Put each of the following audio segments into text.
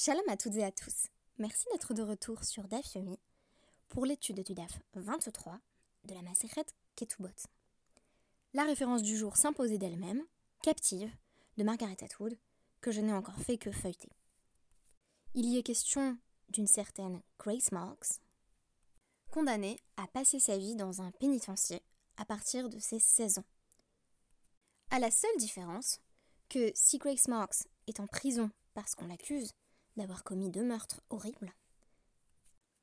Shalom à toutes et à tous. Merci d'être de retour sur DAF Yomi pour l'étude du DAF 23 de la Maseret Ketubot. La référence du jour s'imposait d'elle-même, Captive, de Margaret Atwood, que je n'ai encore fait que feuilleter. Il y est question d'une certaine Grace Marks, condamnée à passer sa vie dans un pénitencier à partir de ses 16 ans. À la seule différence que si Grace Marks est en prison parce qu'on l'accuse d'avoir commis deux meurtres horribles.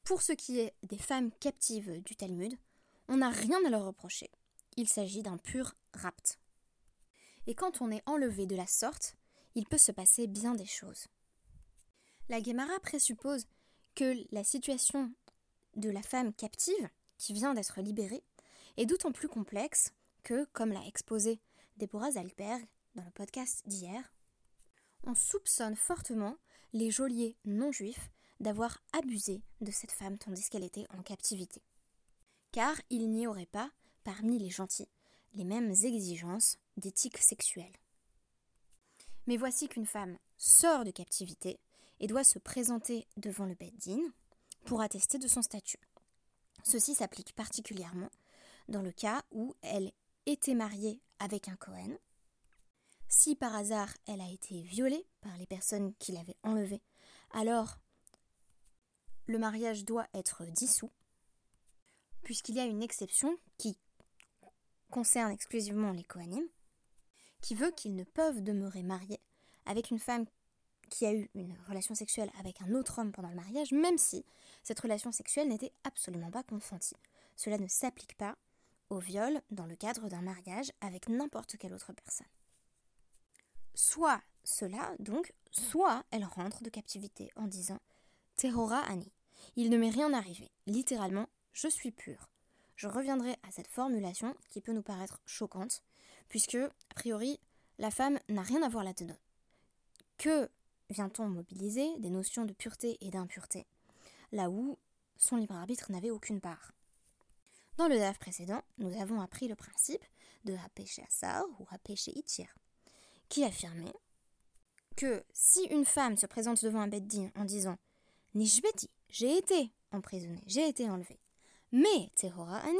Pour ce qui est des femmes captives du Talmud, on n'a rien à leur reprocher. Il s'agit d'un pur rapt. Et quand on est enlevé de la sorte, il peut se passer bien des choses. La Guémara présuppose que la situation de la femme captive, qui vient d'être libérée, est d'autant plus complexe que, comme l'a exposé Deborah Zalberg dans le podcast d'hier, on soupçonne fortement les geôliers non juifs d'avoir abusé de cette femme tandis qu'elle était en captivité. Car il n'y aurait pas, parmi les gentils, les mêmes exigences d'éthique sexuelle. Mais voici qu'une femme sort de captivité et doit se présenter devant le Beddin pour attester de son statut. Ceci s'applique particulièrement dans le cas où elle était mariée avec un Cohen si par hasard elle a été violée par les personnes qui l'avaient enlevée, alors le mariage doit être dissous, puisqu'il y a une exception qui concerne exclusivement les Kohanim, qui veut qu'ils ne peuvent demeurer mariés avec une femme qui a eu une relation sexuelle avec un autre homme pendant le mariage, même si cette relation sexuelle n'était absolument pas consentie. Cela ne s'applique pas au viol dans le cadre d'un mariage avec n'importe quelle autre personne. Soit cela, donc, soit elle rentre de captivité en disant Terora Ani, il ne m'est rien arrivé. Littéralement, je suis pure. Je reviendrai à cette formulation qui peut nous paraître choquante, puisque, a priori, la femme n'a rien à voir là-dedans. Que vient-on mobiliser des notions de pureté et d'impureté, là où son libre arbitre n'avait aucune part? Dans le DAF précédent, nous avons appris le principe de Hapeshe Asar ou Hapeshe Itir qui affirmait que si une femme se présente devant un beddin en disant Nishbeti, j'ai été emprisonnée, j'ai été enlevée, mais Terora Ani,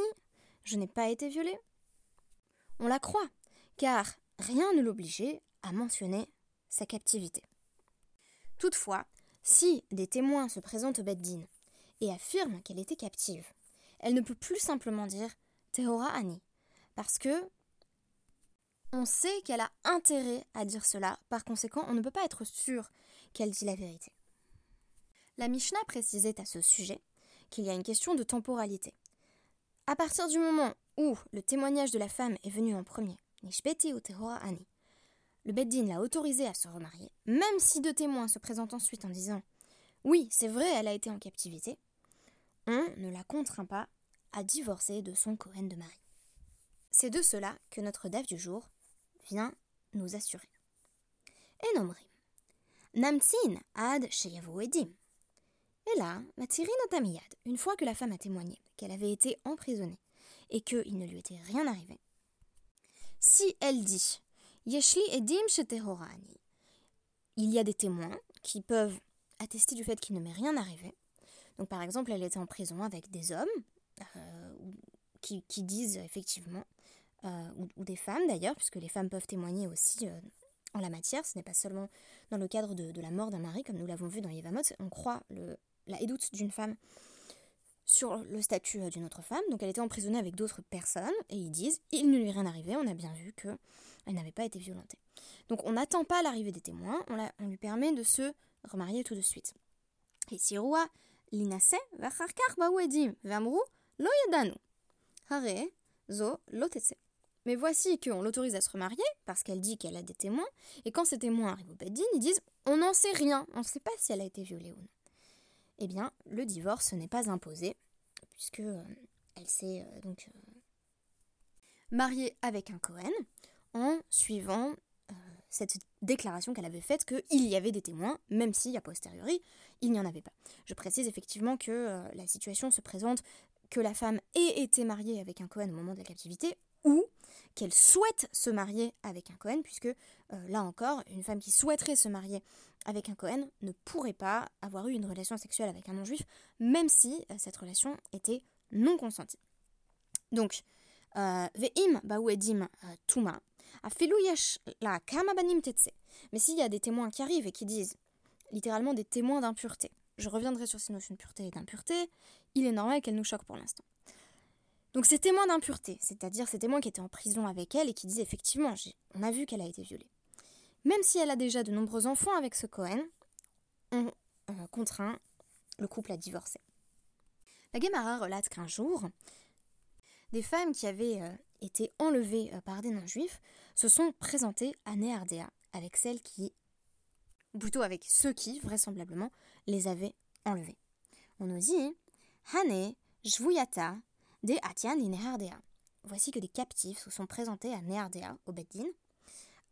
je n'ai pas été violée, on la croit, car rien ne l'obligeait à mentionner sa captivité. Toutefois, si des témoins se présentent au beddin et affirment qu'elle était captive, elle ne peut plus simplement dire Terora Ani, parce que on sait qu'elle a intérêt à dire cela, par conséquent, on ne peut pas être sûr qu'elle dit la vérité. La Mishnah précisait à ce sujet qu'il y a une question de temporalité. À partir du moment où le témoignage de la femme est venu en premier, le Beddin l'a autorisé à se remarier, même si deux témoins se présentent ensuite en disant Oui, c'est vrai, elle a été en captivité, on ne la contraint pas à divorcer de son Cohen de mari. C'est de cela que notre DAF du jour vient nous assurer. Et nomrim. Namtsin ad sheyavu edim. Et là, Matirin otamiyad, une fois que la femme a témoigné qu'elle avait été emprisonnée et qu'il ne lui était rien arrivé, si elle dit Yeshli edim sheterorani, il y a des témoins qui peuvent attester du fait qu'il ne m'est rien arrivé. Donc par exemple, elle était en prison avec des hommes euh, qui, disent effectivement euh, ou, des femmes d'ailleurs, puisque les femmes peuvent témoigner aussi euh, en la matière. Ce n'est pas seulement dans le cadre de, la mort d'un mari, comme nous l'avons vu dans Yevamot. On croit la édoute d'une femme sur le statut euh, d'une autre femme. Donc elle était emprisonnée avec d'autres personnes et ils disent il ne lui est rien arrivé. On a bien vu que elle n'avait pas été violentée. Donc on n'attend pas l'arrivée des témoins. On, lui permet de se remarier tout de suite. Et si. Hare zo. Mais voici qu'on l'autorise à se remarier, parce qu'elle dit qu'elle a des témoins, et quand ces témoins arrivent au Beddin, ils disent on n'en sait rien, on ne sait pas si elle a été violée ou non. Eh bien, le divorce n'est pas imposé, puisque euh, elle s'est euh, donc euh, mariée avec un Cohen en suivant cette déclaration qu'elle avait faite qu'il y avait des témoins, même si, a posteriori, il n'y en avait pas. Je précise effectivement que la situation se présente que la femme ait été mariée avec un Cohen au moment de la captivité, qu'elle souhaite se marier avec un Cohen, puisque là encore, une femme qui souhaiterait se marier avec un Cohen ne pourrait pas avoir eu une relation sexuelle avec un non-juif, même si cette relation était non consentie. Donc, Ve'im ba'uedim tuma, la kama banim Mais s'il y a des témoins qui arrivent et qui disent littéralement des témoins d'impureté, je reviendrai sur ces notions de pureté et d'impureté, il est normal qu'elles nous choquent pour l'instant. Donc ces témoins d'impureté, c'est-à-dire ces témoins qui étaient en prison avec elle et qui disent effectivement, on a vu qu'elle a été violée. Même si elle a déjà de nombreux enfants avec ce Cohen, on contraint le couple à divorcer. La Gemara relate qu'un jour, des femmes qui avaient euh, été enlevées euh, par des non-juifs se sont présentées à Néardéa avec celles qui, ou plutôt avec ceux qui, vraisemblablement, les avaient enlevées. On nous dit Hane, Jvuyata, de Atian Néardéa. Voici que des captifs se sont présentés à Néardéa, au Beddin,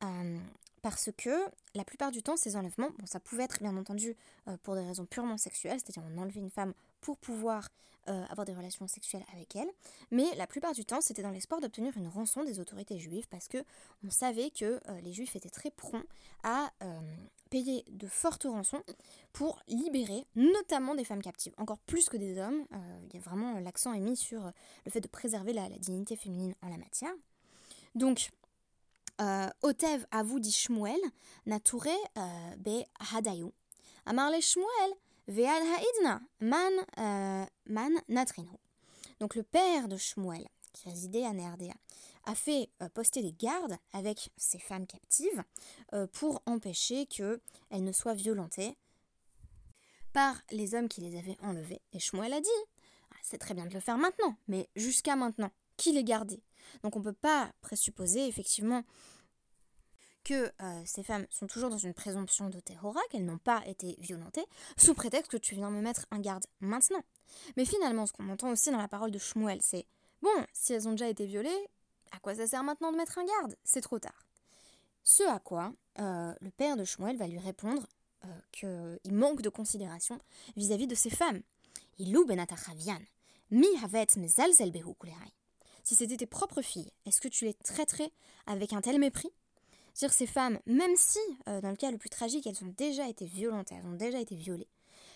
euh, parce que la plupart du temps, ces enlèvements, ça pouvait être bien entendu pour des raisons purement sexuelles, c'est-à-dire on enlevait une femme pour pouvoir euh, avoir des relations sexuelles avec elle. Mais la plupart du temps, c'était dans l'espoir d'obtenir une rançon des autorités juives parce que on savait que euh, les juifs étaient très prompts à euh, de fortes rançons pour libérer notamment des femmes captives, encore plus que des hommes. Il y a vraiment l'accent est mis sur le fait de préserver la, dignité féminine en la matière. Donc, Otev vous dit Shmuel, Nature be Hadayu. Amarle Shmuel, man, euh, man Donc le père de Shmuel, qui résidait à Néardéa, a fait euh, poster des gardes avec ces femmes captives euh, pour empêcher qu'elles ne soient violentées par les hommes qui les avaient enlevées. Et Shmuel a dit ah, c'est très bien de le faire maintenant, mais jusqu'à maintenant, qui les gardait? Donc on ne peut pas présupposer effectivement que euh, ces femmes sont toujours dans une présomption de terrora, qu'elles n'ont pas été violentées, sous prétexte que tu viens me mettre un garde maintenant. Mais finalement, ce qu'on entend aussi dans la parole de Shmuel, c'est Bon, si elles ont déjà été violées, à quoi ça sert maintenant de mettre un garde? C'est trop tard. Ce à quoi euh, le père de Shmuel va lui répondre euh, qu'il manque de considération vis-à-vis de ces femmes. Ilou benatachavian, mi havet Si c'était tes propres filles, est-ce que tu les traiterais avec un tel mépris? Sur ces femmes, même si, euh, dans le cas le plus tragique, elles ont déjà été violentes, elles ont déjà été violées,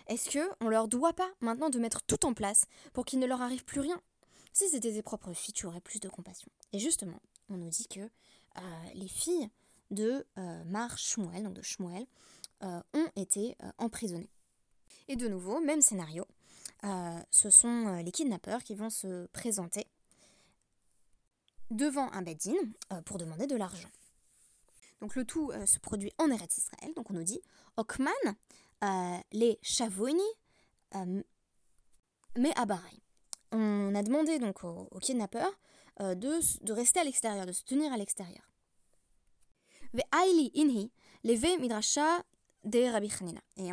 est-ce que on leur doit pas maintenant de mettre tout en place pour qu'il ne leur arrive plus rien? Si c'était tes propres filles, tu aurais plus de compassion. Et justement, on nous dit que euh, les filles de euh, Mar Shmuel, donc de Shmuel, ont été emprisonnées. Et de nouveau, même scénario, ce sont les kidnappeurs qui vont se présenter devant un beddin pour demander de l'argent. Donc le tout euh, se produit en Eretz Israël. Donc on nous dit Okman, euh, les Chavoni, euh, mais à. On a demandé donc aux, kidnappeurs de, de, rester à l'extérieur, de se tenir à l'extérieur. Et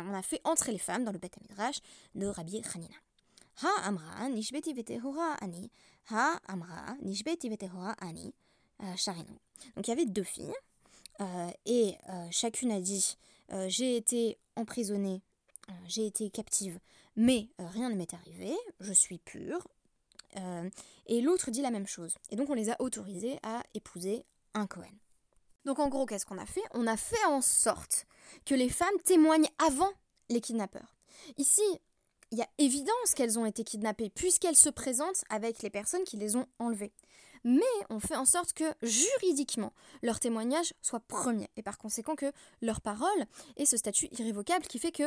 on a fait entrer les femmes dans le Beth Midrash de Rabbi Hanina. Ha amra nishbeti vetehora ani. Ha amra nishbeti vetehora ani. Sharino. Donc il y avait deux filles. Euh, et euh, chacune a dit euh, j'ai été emprisonnée, j'ai été captive, mais rien ne m'est arrivé, je suis pure. Et l'autre dit la même chose. Et donc on les a autorisées à épouser un Cohen. Donc en gros, qu'est-ce qu'on a fait? On a fait en sorte que les femmes témoignent avant les kidnappeurs. Ici, il y a évidence qu'elles ont été kidnappées puisqu'elles se présentent avec les personnes qui les ont enlevées mais on fait en sorte que juridiquement leur témoignage soit premier et par conséquent que leur parole ait ce statut irrévocable qui fait que,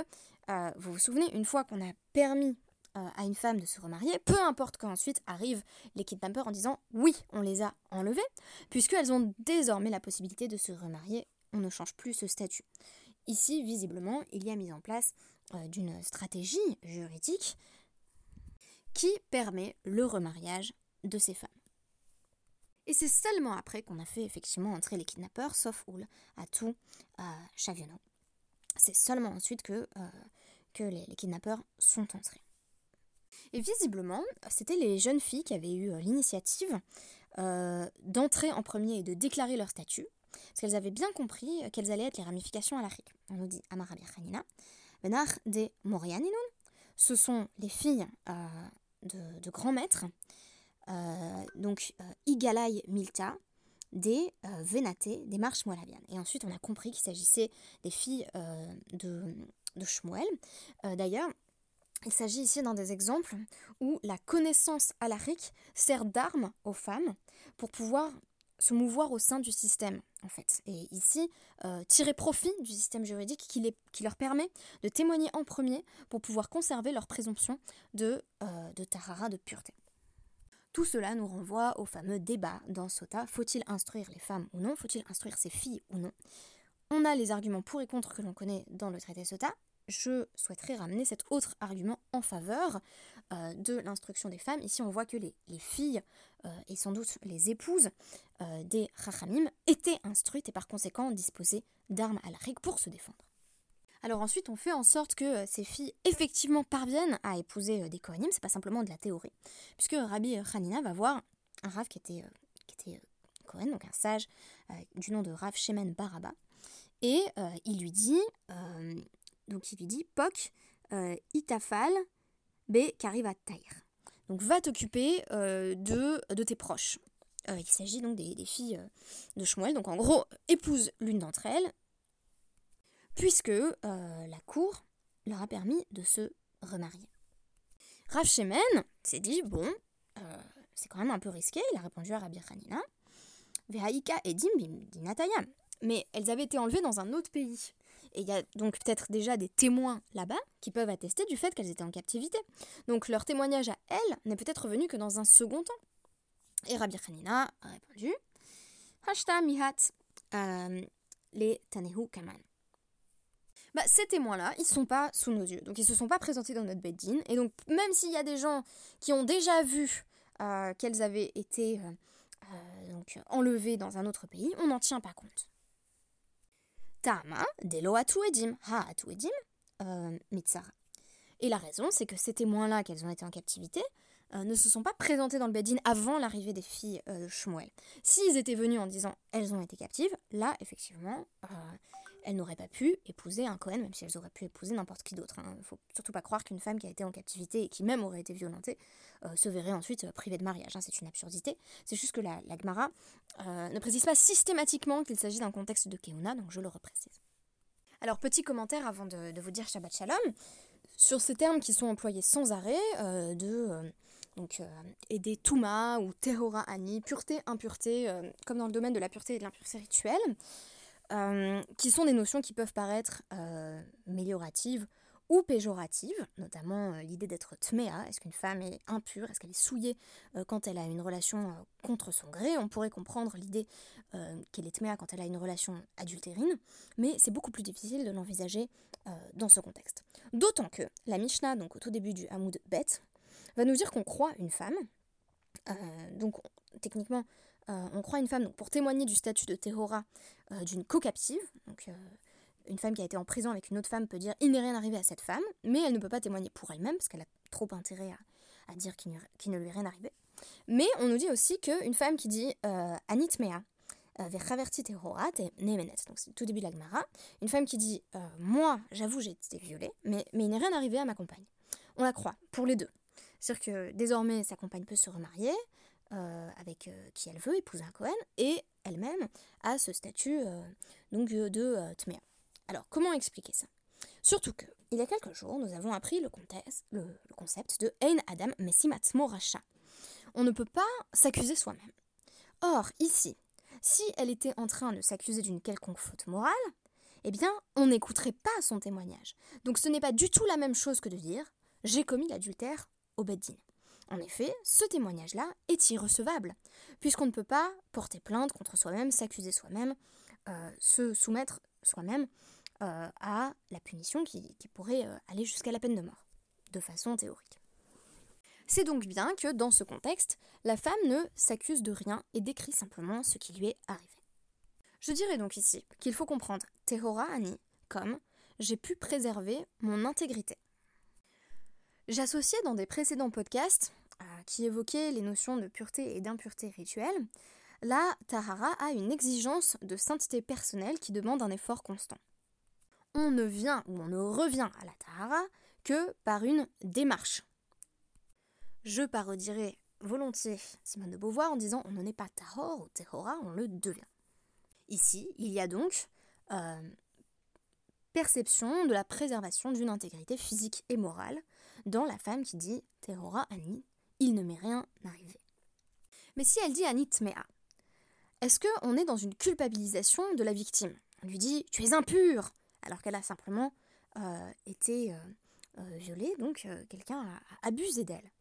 euh, vous vous souvenez, une fois qu'on a permis euh, à une femme de se remarier, peu importe qu'ensuite arrivent les kidnappeurs en disant oui, on les a enlevées, puisqu'elles ont désormais la possibilité de se remarier, on ne change plus ce statut. Ici, visiblement, il y a mis en place euh, d'une stratégie juridique qui permet le remariage de ces femmes. Et c'est seulement après qu'on a fait effectivement entrer les kidnappeurs, sauf Oul, à tout Chaviono. C'est seulement ensuite que, euh, que les, kidnappeurs sont entrés. Et visiblement, c'était les jeunes filles qui avaient eu euh, l'initiative euh, d'entrer en premier et de déclarer leur statut, parce qu'elles avaient bien compris quelles allaient être les ramifications à l'Afrique. On nous dit Amarabi Khanina, Benar de Morianinun, ce sont les filles de, de grands maîtres euh, donc euh, Igalai Milta, des Vénaté, des marches. Et ensuite, on a compris qu'il s'agissait des filles de, de Shmuel. D'ailleurs, il s'agit ici d'un des exemples où la connaissance alarique sert d'arme aux femmes pour pouvoir se mouvoir au sein du système, en fait. Et ici, euh, tirer profit du système juridique qui, leur permet de témoigner en premier pour pouvoir conserver leur présomption de, euh, de tahara, de pureté. Tout cela nous renvoie au fameux débat dans Sota. Faut-il instruire les femmes ou non? Faut-il instruire ses filles ou non? On a les arguments pour et contre que l'on connaît dans le traité Sota. Je souhaiterais ramener cet autre argument en faveur euh, de l'instruction des femmes. Ici, on voit que les, les filles euh, et sans doute les épouses euh, des Rachamim étaient instruites et par conséquent disposées d'armes à l'arique pour se défendre. Alors ensuite, on fait en sorte que ces filles effectivement parviennent à épouser des Kohanim, c'est pas simplement de la théorie, puisque Rabbi Hanina va voir un Rav qui était, qui était Kohen, donc un sage du nom de Rav Shemen Baraba, et il lui dit, donc il lui dit, Pok, Itafal, Be Kariva Taïr. Donc va t'occuper euh, de, tes proches. Euh, il s'agit donc des, filles euh, de Shmuel. Donc en gros, épouse l'une d'entre elles, puisque la cour leur a permis de se remarier. Rav Shemen s'est dit, bon, c'est quand même un peu risqué, il a répondu à Rabbi Hanina. Vehaïka et Dim Dinatayam. Mais elles avaient été enlevées dans un autre pays. Et il y a donc peut-être déjà des témoins là-bas qui peuvent attester du fait qu'elles étaient en captivité. Donc leur témoignage à elles n'est peut-être revenu que dans un second temps. Et Rabbi Hanina a répondu Hashta mihat euh, les tanehu kaman. Bah, ces témoins-là, ils sont pas sous nos yeux, donc ils se sont pas présentés dans notre beddin. Et donc même s'il y a des gens qui ont déjà vu euh, qu'elles avaient été euh, enlevées dans un autre pays, on n'en tient pas compte. Tama, Delo Edim, Ha Edim, euh, Mitsara. Et la raison, c'est que ces témoins-là, qu'elles ont été en captivité, euh, ne se sont pas présentés dans le Bedin avant l'arrivée des filles euh, de Shmuel. S'ils étaient venus en disant elles ont été captives, là, effectivement, elles n'auraient pas pu épouser un Cohen, même si elles auraient pu épouser n'importe qui d'autre. Il hein. ne faut surtout pas croire qu'une femme qui a été en captivité et qui même aurait été violentée euh, se verrait ensuite euh, privée de mariage. Hein. C'est une absurdité. C'est juste que la, la Gemara euh, ne précise pas systématiquement qu'il s'agit d'un contexte de Keuna, donc je le reprécise. Alors, petit commentaire avant de, vous dire Shabbat Shalom. Sur ces termes qui sont employés sans arrêt, de donc aider Touma ou Tehora Ani, pureté, impureté, comme dans le domaine de la pureté et de l'impureté rituelle, euh, qui sont des notions qui peuvent paraître euh, mélioratives ou péjoratives, notamment euh, l'idée d'être tméa. Est-ce qu'une femme est impure? Est-ce qu'elle est souillée quand elle a une relation contre son gré? On pourrait comprendre l'idée qu'elle est tméa quand elle a une relation adultérine, mais c'est beaucoup plus difficile de l'envisager dans ce contexte. D'autant que la Mishnah, donc au tout début du Hamoud Bet, va nous dire qu'on croit une femme. donc techniquement, on croit une femme donc, pour témoigner du statut de Tehora euh, d'une co-captive. Donc, euh, une femme qui a été en prison avec une autre femme peut dire il n'est rien arrivé à cette femme, mais elle ne peut pas témoigner pour elle-même parce qu'elle a trop intérêt à, dire qu'il ne lui est rien arrivé. Mais on nous dit aussi qu'une femme qui dit Anit Mea, donc c'est tout début de une femme qui dit Moi, j'avoue, j'ai été violée, mais, mais il n'est rien arrivé à ma compagne. On la croit, pour les deux. C'est-à-dire que désormais, sa compagne peut se remarier, euh, avec euh, qui elle veut, épouser un Cohen, et elle-même a ce statut euh, de Tméa. Alors, comment expliquer ça? Surtout que, il y a quelques jours, nous avons appris le, concept de Ein Adam Messimat Moracha. On ne peut pas s'accuser soi-même. Or, ici, si elle était en train de s'accuser d'une quelconque faute morale, eh bien, on n'écouterait pas son témoignage. Donc ce n'est pas du tout la même chose que de dire j'ai commis l'adultère au Beddin. En effet, ce témoignage-là est irrecevable, puisqu'on ne peut pas porter plainte contre soi-même, s'accuser soi-même, euh, se soumettre soi-même euh, à la punition qui, pourrait euh, aller jusqu'à la peine de mort, de façon théorique. C'est donc bien que dans ce contexte, la femme ne s'accuse de rien et décrit simplement ce qui lui est arrivé. Je dirais donc ici qu'il faut comprendre Tehora Ani comme j'ai pu préserver mon intégrité. J'associais dans des précédents podcasts qui évoquait les notions de pureté et d'impureté rituelle, la tahara a une exigence de sainteté personnelle qui demande un effort constant. On ne vient ou on ne revient à la tahara que par une démarche. Je parodierai volontiers Simone de Beauvoir en disant on ne n'est pas tahor ou tehora, on le devient. Ici, il y a donc euh, perception de la préservation d'une intégrité physique et morale dans la femme qui dit Tehora Ani, il ne m'est rien arrivé. Mais si elle dit Ani Tmea, est-ce qu'on est dans une culpabilisation de la victime? On lui dit Tu es impure alors qu'elle a simplement euh, été euh, violée, donc quelqu'un a, abusé d'elle.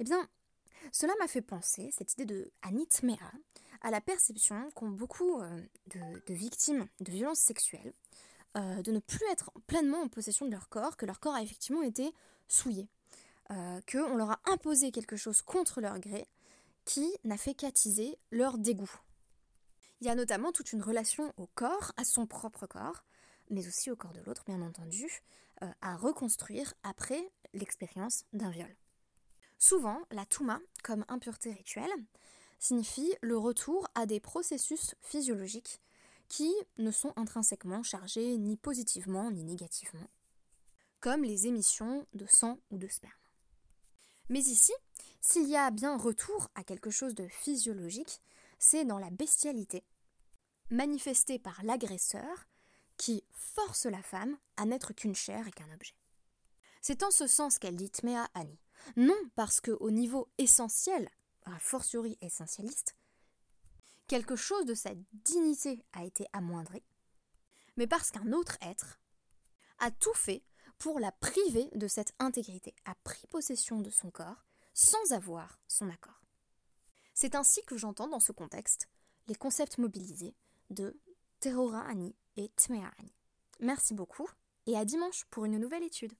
Eh bien, cela m'a fait penser, cette idée de Ani Tmea, à la perception qu'ont beaucoup de, victimes de violences sexuelles euh, de ne plus être pleinement en possession de leur corps, que leur corps a effectivement été souillé, euh, qu'on leur a imposé quelque chose contre leur gré qui n'a fait qu'attiser leur dégoût. Il y a notamment toute une relation au corps, à son propre corps, mais aussi au corps de l'autre, bien entendu, euh, à reconstruire après l'expérience d'un viol. Souvent, la touma, comme impureté rituelle, signifie le retour à des processus physiologiques qui ne sont intrinsèquement chargés ni positivement ni négativement, comme les émissions de sang ou de sperme. Mais ici, s'il y a bien retour à quelque chose de physiologique, c'est dans la bestialité, manifestée par l'agresseur, qui force la femme à n'être qu'une chair et qu'un objet. C'est en ce sens qu'elle dit Tmea Ani. Non parce que au niveau essentiel, a fortiori essentialiste, quelque chose de sa dignité a été amoindri, mais parce qu'un autre être a tout fait pour la priver de cette intégrité, a pris possession de son corps sans avoir son accord. C'est ainsi que j'entends dans ce contexte les concepts mobilisés de Terora Ani et Tmea Ani. Merci beaucoup et à dimanche pour une nouvelle étude.